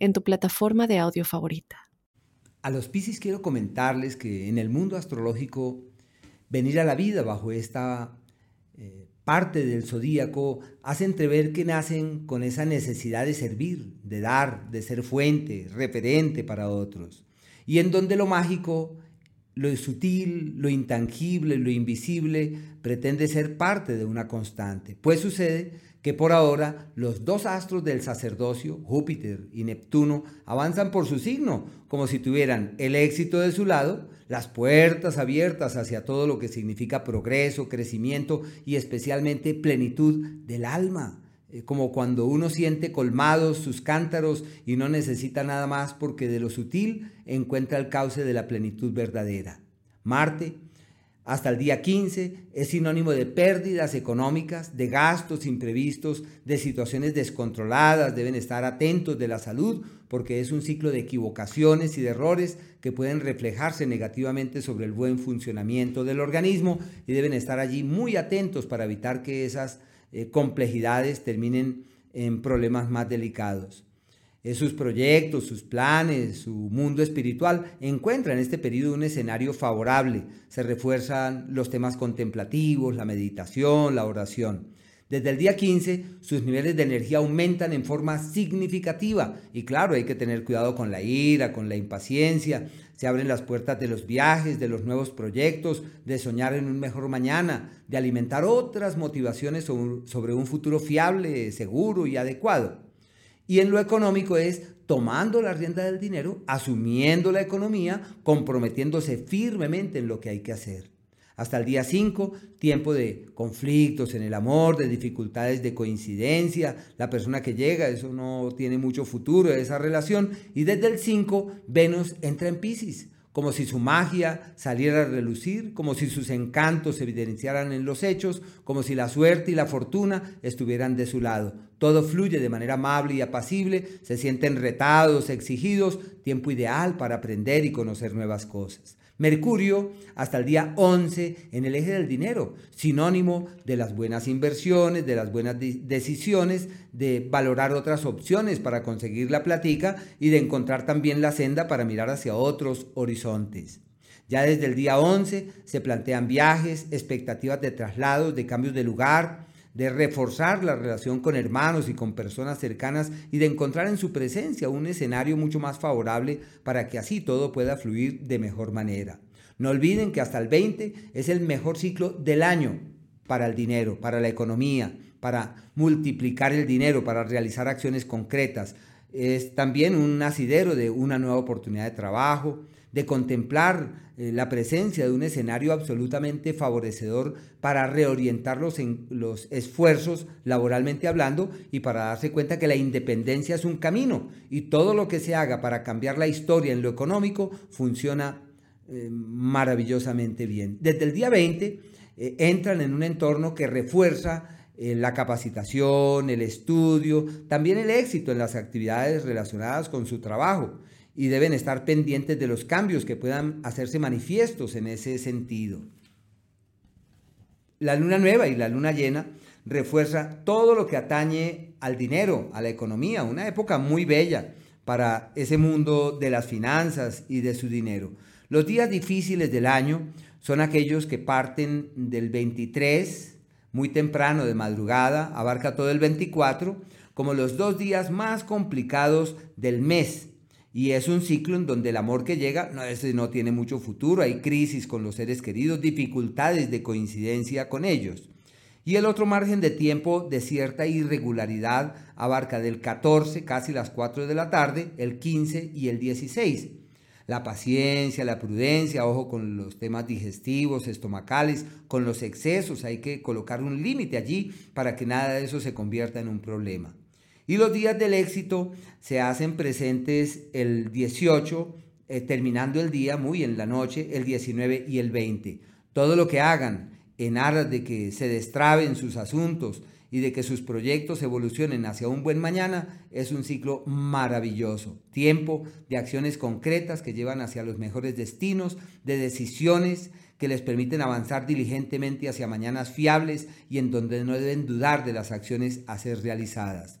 en tu plataforma de audio favorita. A los Piscis quiero comentarles que en el mundo astrológico venir a la vida bajo esta eh, parte del zodíaco hace entrever que nacen con esa necesidad de servir, de dar, de ser fuente, referente para otros. Y en donde lo mágico, lo sutil, lo intangible, lo invisible pretende ser parte de una constante. Pues sucede que por ahora los dos astros del sacerdocio, Júpiter y Neptuno, avanzan por su signo, como si tuvieran el éxito de su lado, las puertas abiertas hacia todo lo que significa progreso, crecimiento y especialmente plenitud del alma, eh, como cuando uno siente colmados sus cántaros y no necesita nada más porque de lo sutil encuentra el cauce de la plenitud verdadera. Marte, hasta el día 15 es sinónimo de pérdidas económicas, de gastos imprevistos, de situaciones descontroladas. Deben estar atentos de la salud porque es un ciclo de equivocaciones y de errores que pueden reflejarse negativamente sobre el buen funcionamiento del organismo y deben estar allí muy atentos para evitar que esas eh, complejidades terminen en problemas más delicados sus proyectos, sus planes, su mundo espiritual, encuentra en este periodo un escenario favorable. Se refuerzan los temas contemplativos, la meditación, la oración. Desde el día 15, sus niveles de energía aumentan en forma significativa. Y claro, hay que tener cuidado con la ira, con la impaciencia. Se abren las puertas de los viajes, de los nuevos proyectos, de soñar en un mejor mañana, de alimentar otras motivaciones sobre un futuro fiable, seguro y adecuado. Y en lo económico es tomando la rienda del dinero, asumiendo la economía, comprometiéndose firmemente en lo que hay que hacer. Hasta el día 5, tiempo de conflictos en el amor, de dificultades de coincidencia, la persona que llega, eso no tiene mucho futuro, esa relación. Y desde el 5, Venus entra en Pisces como si su magia saliera a relucir, como si sus encantos se evidenciaran en los hechos, como si la suerte y la fortuna estuvieran de su lado. Todo fluye de manera amable y apacible, se sienten retados, exigidos, tiempo ideal para aprender y conocer nuevas cosas. Mercurio hasta el día 11 en el eje del dinero, sinónimo de las buenas inversiones, de las buenas decisiones, de valorar otras opciones para conseguir la platica y de encontrar también la senda para mirar hacia otros horizontes. Ya desde el día 11 se plantean viajes, expectativas de traslados, de cambios de lugar, de reforzar la relación con hermanos y con personas cercanas y de encontrar en su presencia un escenario mucho más favorable para que así todo pueda fluir de mejor manera. No olviden que hasta el 20 es el mejor ciclo del año para el dinero, para la economía, para multiplicar el dinero, para realizar acciones concretas. Es también un asidero de una nueva oportunidad de trabajo, de contemplar eh, la presencia de un escenario absolutamente favorecedor para reorientar los, los esfuerzos laboralmente hablando y para darse cuenta que la independencia es un camino y todo lo que se haga para cambiar la historia en lo económico funciona eh, maravillosamente bien. Desde el día 20 eh, entran en un entorno que refuerza la capacitación, el estudio, también el éxito en las actividades relacionadas con su trabajo y deben estar pendientes de los cambios que puedan hacerse manifiestos en ese sentido. La luna nueva y la luna llena refuerza todo lo que atañe al dinero, a la economía, una época muy bella para ese mundo de las finanzas y de su dinero. Los días difíciles del año son aquellos que parten del 23, muy temprano de madrugada, abarca todo el 24, como los dos días más complicados del mes, y es un ciclo en donde el amor que llega no, no tiene mucho futuro, hay crisis con los seres queridos, dificultades de coincidencia con ellos. Y el otro margen de tiempo de cierta irregularidad abarca del 14, casi las 4 de la tarde, el 15 y el 16. La paciencia, la prudencia, ojo con los temas digestivos, estomacales, con los excesos, hay que colocar un límite allí para que nada de eso se convierta en un problema. Y los días del éxito se hacen presentes el 18, eh, terminando el día, muy en la noche, el 19 y el 20. Todo lo que hagan en aras de que se destraben sus asuntos y de que sus proyectos evolucionen hacia un buen mañana es un ciclo maravilloso. Tiempo de acciones concretas que llevan hacia los mejores destinos, de decisiones que les permiten avanzar diligentemente hacia mañanas fiables y en donde no deben dudar de las acciones a ser realizadas.